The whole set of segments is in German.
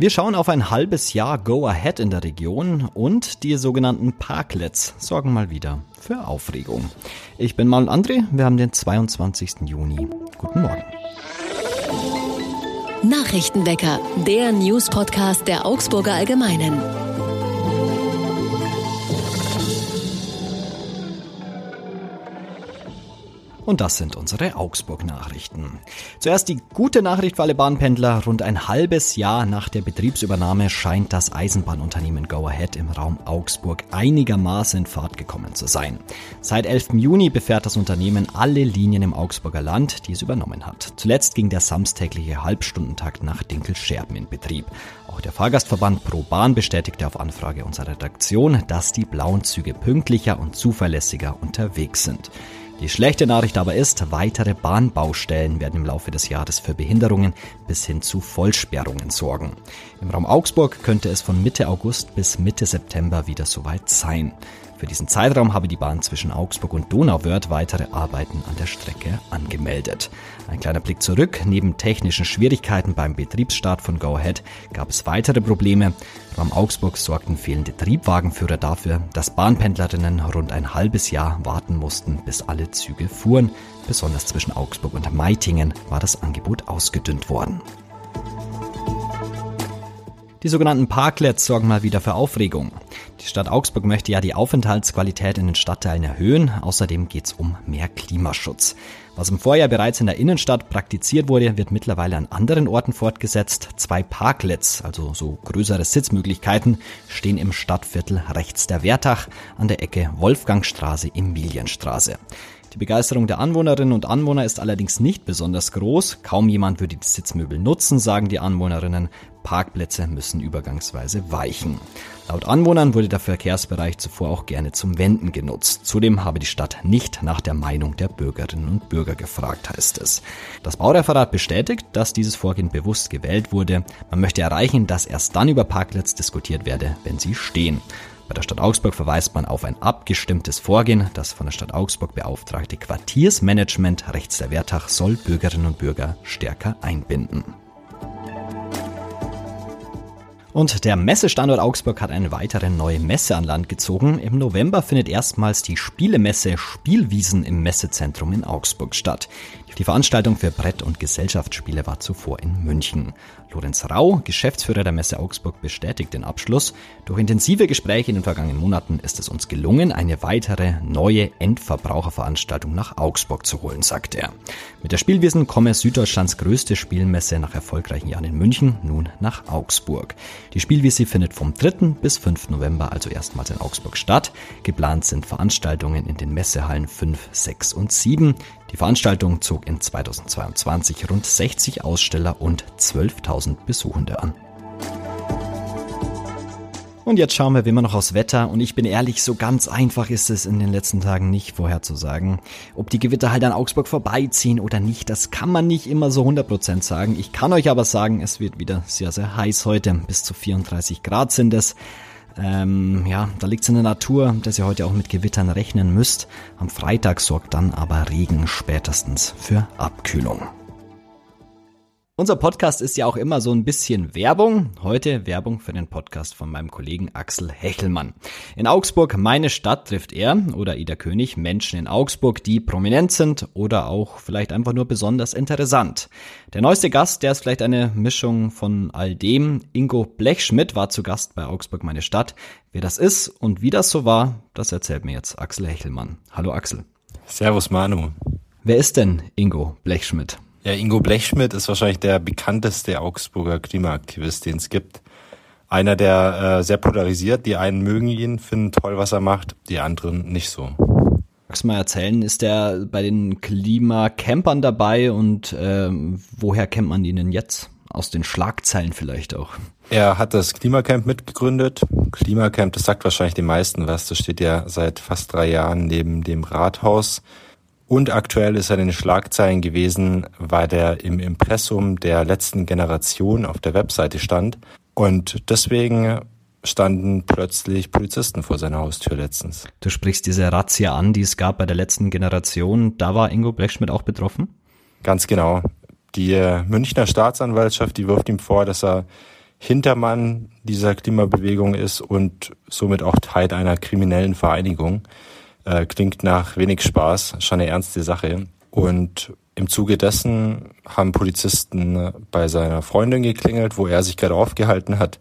Wir schauen auf ein halbes Jahr Go Ahead in der Region und die sogenannten Parklets sorgen mal wieder für Aufregung. Ich bin Mal André, wir haben den 22. Juni. Guten Morgen. Nachrichtenwecker, der News-Podcast der Augsburger Allgemeinen. Und das sind unsere Augsburg-Nachrichten. Zuerst die gute Nachricht für alle Bahnpendler. Rund ein halbes Jahr nach der Betriebsübernahme scheint das Eisenbahnunternehmen Go Ahead im Raum Augsburg einigermaßen in Fahrt gekommen zu sein. Seit 11. Juni befährt das Unternehmen alle Linien im Augsburger Land, die es übernommen hat. Zuletzt ging der samstägliche Halbstundentakt nach Dinkel-Scherben in Betrieb. Auch der Fahrgastverband Pro Bahn bestätigte auf Anfrage unserer Redaktion, dass die blauen Züge pünktlicher und zuverlässiger unterwegs sind. Die schlechte Nachricht aber ist, weitere Bahnbaustellen werden im Laufe des Jahres für Behinderungen bis hin zu Vollsperrungen sorgen. Im Raum Augsburg könnte es von Mitte August bis Mitte September wieder soweit sein. Für diesen Zeitraum habe die Bahn zwischen Augsburg und Donauwörth weitere Arbeiten an der Strecke angemeldet. Ein kleiner Blick zurück. Neben technischen Schwierigkeiten beim Betriebsstart von Go Ahead gab es weitere Probleme. Beim Augsburg sorgten fehlende Triebwagenführer dafür, dass Bahnpendlerinnen rund ein halbes Jahr warten mussten, bis alle Züge fuhren. Besonders zwischen Augsburg und Meitingen war das Angebot ausgedünnt worden. Die sogenannten Parklets sorgen mal wieder für Aufregung. Die Stadt Augsburg möchte ja die Aufenthaltsqualität in den Stadtteilen erhöhen. Außerdem geht es um mehr Klimaschutz. Was im Vorjahr bereits in der Innenstadt praktiziert wurde, wird mittlerweile an anderen Orten fortgesetzt. Zwei Parklets, also so größere Sitzmöglichkeiten, stehen im Stadtviertel rechts der Wertach an der Ecke Wolfgangstraße, Emilienstraße. Die Begeisterung der Anwohnerinnen und Anwohner ist allerdings nicht besonders groß. Kaum jemand würde die Sitzmöbel nutzen, sagen die Anwohnerinnen. Parkplätze müssen übergangsweise weichen. Laut Anwohnern wurde der Verkehrsbereich zuvor auch gerne zum Wenden genutzt. Zudem habe die Stadt nicht nach der Meinung der Bürgerinnen und Bürger gefragt, heißt es. Das Baureferat bestätigt, dass dieses Vorgehen bewusst gewählt wurde. Man möchte erreichen, dass erst dann über Parkplätze diskutiert werde, wenn sie stehen. Bei der Stadt Augsburg verweist man auf ein abgestimmtes Vorgehen. Das von der Stadt Augsburg beauftragte Quartiersmanagement rechts der Wertach soll Bürgerinnen und Bürger stärker einbinden. Und der Messestandort Augsburg hat eine weitere neue Messe an Land gezogen. Im November findet erstmals die Spielemesse Spielwiesen im Messezentrum in Augsburg statt. Die Veranstaltung für Brett- und Gesellschaftsspiele war zuvor in München. Lorenz Rau, Geschäftsführer der Messe Augsburg, bestätigt den Abschluss. Durch intensive Gespräche in den vergangenen Monaten ist es uns gelungen, eine weitere neue Endverbraucherveranstaltung nach Augsburg zu holen, sagt er. Mit der Spielwiesen komme Süddeutschlands größte Spielmesse nach erfolgreichen Jahren in München nun nach Augsburg. Die Spielwiese findet vom 3. bis 5. November also erstmals in Augsburg statt. Geplant sind Veranstaltungen in den Messehallen 5, 6 und 7. Die Veranstaltung zog in 2022 rund 60 Aussteller und 12.000 Besuchende an. Und jetzt schauen wir wie immer noch aufs Wetter. Und ich bin ehrlich, so ganz einfach ist es in den letzten Tagen nicht vorherzusagen. Ob die Gewitter halt an Augsburg vorbeiziehen oder nicht, das kann man nicht immer so 100% sagen. Ich kann euch aber sagen, es wird wieder sehr, sehr heiß heute. Bis zu 34 Grad sind es. Ähm, ja, da liegt es in der Natur, dass ihr heute auch mit Gewittern rechnen müsst. Am Freitag sorgt dann aber Regen spätestens für Abkühlung. Unser Podcast ist ja auch immer so ein bisschen Werbung. Heute Werbung für den Podcast von meinem Kollegen Axel Hechelmann. In Augsburg, meine Stadt, trifft er oder Ida König Menschen in Augsburg, die prominent sind oder auch vielleicht einfach nur besonders interessant. Der neueste Gast, der ist vielleicht eine Mischung von all dem. Ingo Blechschmidt war zu Gast bei Augsburg, meine Stadt. Wer das ist und wie das so war, das erzählt mir jetzt Axel Hechelmann. Hallo Axel. Servus Manu. Wer ist denn Ingo Blechschmidt? Ja, Ingo Blechschmidt ist wahrscheinlich der bekannteste Augsburger Klimaaktivist, den es gibt. Einer, der äh, sehr polarisiert. Die einen mögen ihn, finden toll, was er macht, die anderen nicht so. Magst du mal erzählen, ist der bei den Klimacampern dabei und äh, woher kennt man ihn denn jetzt? Aus den Schlagzeilen vielleicht auch. Er hat das Klimacamp mitgegründet. Klimacamp, das sagt wahrscheinlich den meisten was. Das steht ja seit fast drei Jahren neben dem Rathaus. Und aktuell ist er in den Schlagzeilen gewesen, weil er im Impressum der letzten Generation auf der Webseite stand. Und deswegen standen plötzlich Polizisten vor seiner Haustür letztens. Du sprichst diese Razzia an, die es gab bei der letzten Generation. Da war Ingo Blechschmidt auch betroffen? Ganz genau. Die Münchner Staatsanwaltschaft, die wirft ihm vor, dass er Hintermann dieser Klimabewegung ist und somit auch Teil einer kriminellen Vereinigung. Äh, klingt nach wenig Spaß, schon eine ernste Sache. Und im Zuge dessen haben Polizisten bei seiner Freundin geklingelt, wo er sich gerade aufgehalten hat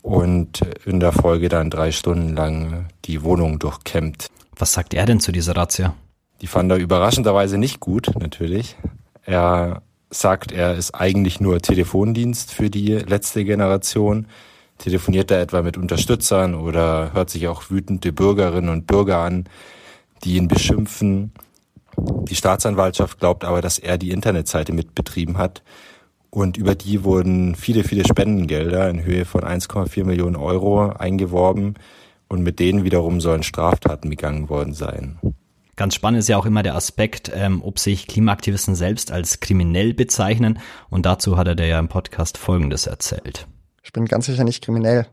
und in der Folge dann drei Stunden lang die Wohnung durchkämmt. Was sagt er denn zu dieser Razzia? Die fand er überraschenderweise nicht gut, natürlich. Er sagt, er ist eigentlich nur Telefondienst für die letzte Generation. Telefoniert er etwa mit Unterstützern oder hört sich auch wütende Bürgerinnen und Bürger an, die ihn beschimpfen. Die Staatsanwaltschaft glaubt aber, dass er die Internetseite mitbetrieben hat. Und über die wurden viele, viele Spendengelder in Höhe von 1,4 Millionen Euro eingeworben. Und mit denen wiederum sollen Straftaten begangen worden sein. Ganz spannend ist ja auch immer der Aspekt, ähm, ob sich Klimaaktivisten selbst als kriminell bezeichnen. Und dazu hat er ja im Podcast Folgendes erzählt. Ich bin ganz sicher nicht kriminell.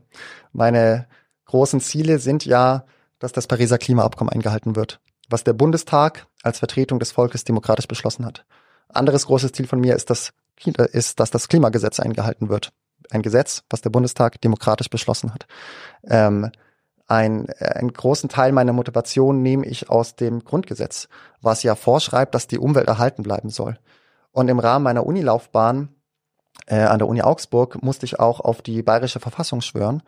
Meine großen Ziele sind ja, dass das Pariser Klimaabkommen eingehalten wird, was der Bundestag als Vertretung des Volkes demokratisch beschlossen hat. Anderes großes Ziel von mir ist, dass, ist, dass das Klimagesetz eingehalten wird. Ein Gesetz, was der Bundestag demokratisch beschlossen hat. Ähm, ein, einen großen Teil meiner Motivation nehme ich aus dem Grundgesetz, was ja vorschreibt, dass die Umwelt erhalten bleiben soll. Und im Rahmen meiner Unilaufbahn äh, an der Uni Augsburg musste ich auch auf die bayerische Verfassung schwören.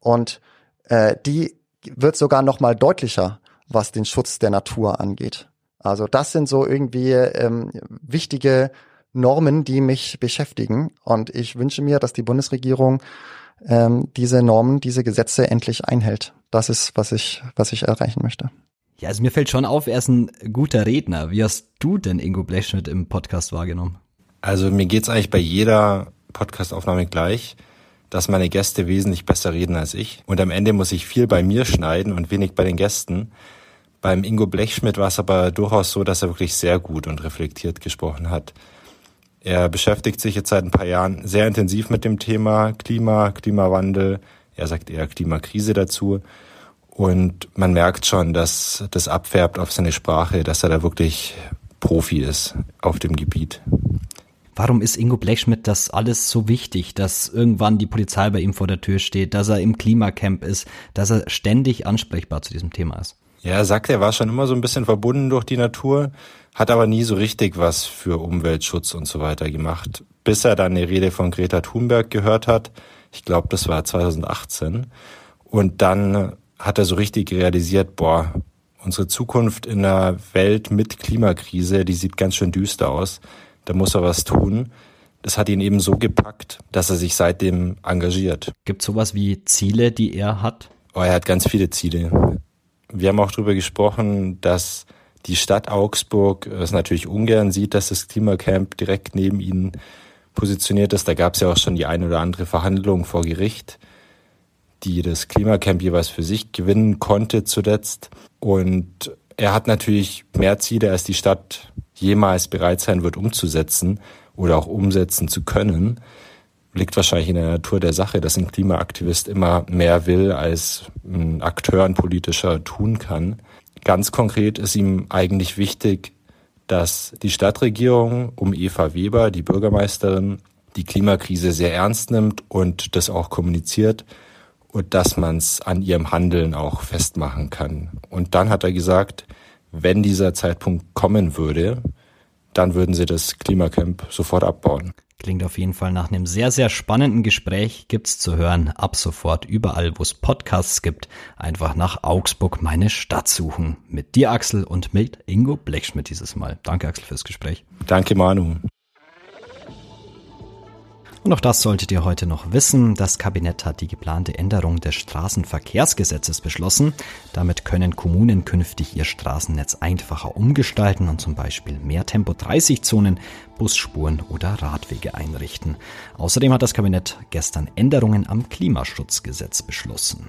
Und äh, die wird sogar noch mal deutlicher, was den Schutz der Natur angeht. Also das sind so irgendwie ähm, wichtige Normen, die mich beschäftigen. Und ich wünsche mir, dass die Bundesregierung ähm, diese Normen, diese Gesetze endlich einhält. Das ist, was ich, was ich erreichen möchte. Ja, also mir fällt schon auf, er ist ein guter Redner. Wie hast du denn Ingo Blechschmidt im Podcast wahrgenommen? Also mir geht's eigentlich bei jeder Podcastaufnahme gleich, dass meine Gäste wesentlich besser reden als ich. Und am Ende muss ich viel bei mir schneiden und wenig bei den Gästen. Beim Ingo Blechschmidt war es aber durchaus so, dass er wirklich sehr gut und reflektiert gesprochen hat. Er beschäftigt sich jetzt seit ein paar Jahren sehr intensiv mit dem Thema Klima, Klimawandel. Er sagt eher Klimakrise dazu. Und man merkt schon, dass das abfärbt auf seine Sprache, dass er da wirklich Profi ist auf dem Gebiet. Warum ist Ingo Blechschmidt das alles so wichtig, dass irgendwann die Polizei bei ihm vor der Tür steht, dass er im Klimacamp ist, dass er ständig ansprechbar zu diesem Thema ist? Ja, er sagt, er war schon immer so ein bisschen verbunden durch die Natur hat aber nie so richtig was für Umweltschutz und so weiter gemacht, bis er dann eine Rede von Greta Thunberg gehört hat. Ich glaube, das war 2018. Und dann hat er so richtig realisiert, boah, unsere Zukunft in einer Welt mit Klimakrise, die sieht ganz schön düster aus. Da muss er was tun. Das hat ihn eben so gepackt, dass er sich seitdem engagiert. Gibt sowas wie Ziele, die er hat? Oh, er hat ganz viele Ziele. Wir haben auch darüber gesprochen, dass die Stadt Augsburg es natürlich ungern sieht, dass das Klimacamp direkt neben ihnen positioniert ist. Da gab es ja auch schon die eine oder andere Verhandlung vor Gericht, die das Klimacamp jeweils für sich gewinnen konnte zuletzt. Und er hat natürlich mehr Ziele, als die Stadt jemals bereit sein wird umzusetzen oder auch umsetzen zu können. Liegt wahrscheinlich in der Natur der Sache, dass ein Klimaaktivist immer mehr will, als ein Akteur, ein politischer tun kann. Ganz konkret ist ihm eigentlich wichtig, dass die Stadtregierung um Eva Weber, die Bürgermeisterin, die Klimakrise sehr ernst nimmt und das auch kommuniziert und dass man es an ihrem Handeln auch festmachen kann. Und dann hat er gesagt, wenn dieser Zeitpunkt kommen würde, dann würden sie das Klimacamp sofort abbauen. Klingt auf jeden Fall nach einem sehr, sehr spannenden Gespräch. Gibt's zu hören ab sofort überall, wo es Podcasts gibt. Einfach nach Augsburg meine Stadt suchen. Mit dir, Axel, und mit Ingo Blechschmidt dieses Mal. Danke, Axel, fürs Gespräch. Danke, Manu. Und auch das solltet ihr heute noch wissen. Das Kabinett hat die geplante Änderung des Straßenverkehrsgesetzes beschlossen. Damit können Kommunen künftig ihr Straßennetz einfacher umgestalten und zum Beispiel mehr Tempo-30-Zonen, Busspuren oder Radwege einrichten. Außerdem hat das Kabinett gestern Änderungen am Klimaschutzgesetz beschlossen.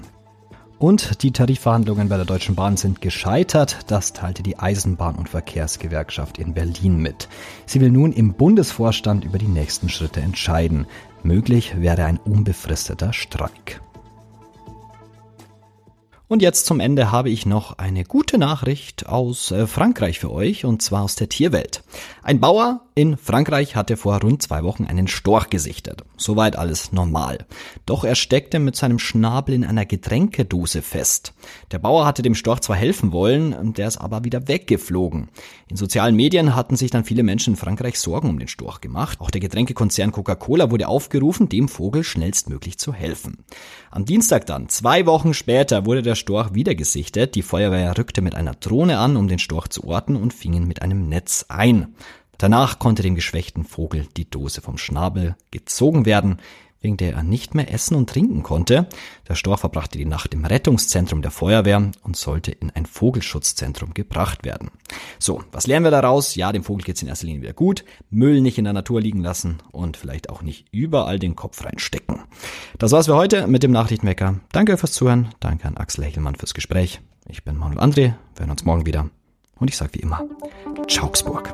Und die Tarifverhandlungen bei der Deutschen Bahn sind gescheitert. Das teilte die Eisenbahn- und Verkehrsgewerkschaft in Berlin mit. Sie will nun im Bundesvorstand über die nächsten Schritte entscheiden. Möglich wäre ein unbefristeter Streik. Und jetzt zum Ende habe ich noch eine gute Nachricht aus äh, Frankreich für euch, und zwar aus der Tierwelt. Ein Bauer in Frankreich hatte vor rund zwei Wochen einen Storch gesichtet. Soweit alles normal. Doch er steckte mit seinem Schnabel in einer Getränkedose fest. Der Bauer hatte dem Storch zwar helfen wollen, der ist aber wieder weggeflogen. In sozialen Medien hatten sich dann viele Menschen in Frankreich Sorgen um den Storch gemacht. Auch der Getränkekonzern Coca-Cola wurde aufgerufen, dem Vogel schnellstmöglich zu helfen. Am Dienstag dann, zwei Wochen später, wurde der Storch wieder gesichtet. Die Feuerwehr rückte mit einer Drohne an, um den Storch zu orten und fing ihn mit einem Netz ein. Danach konnte dem geschwächten Vogel die Dose vom Schnabel gezogen werden, wegen der er nicht mehr essen und trinken konnte. Der Storch verbrachte die Nacht im Rettungszentrum der Feuerwehr und sollte in ein Vogelschutzzentrum gebracht werden. So, was lernen wir daraus? Ja, dem Vogel geht's in erster Linie wieder gut. Müll nicht in der Natur liegen lassen und vielleicht auch nicht überall den Kopf reinstecken. Das war's für heute mit dem Nachrichtenwecker. Danke fürs Zuhören. Danke an Axel Hechelmann fürs Gespräch. Ich bin Manuel André. Wir hören uns morgen wieder. Und ich sage wie immer, Augsburg.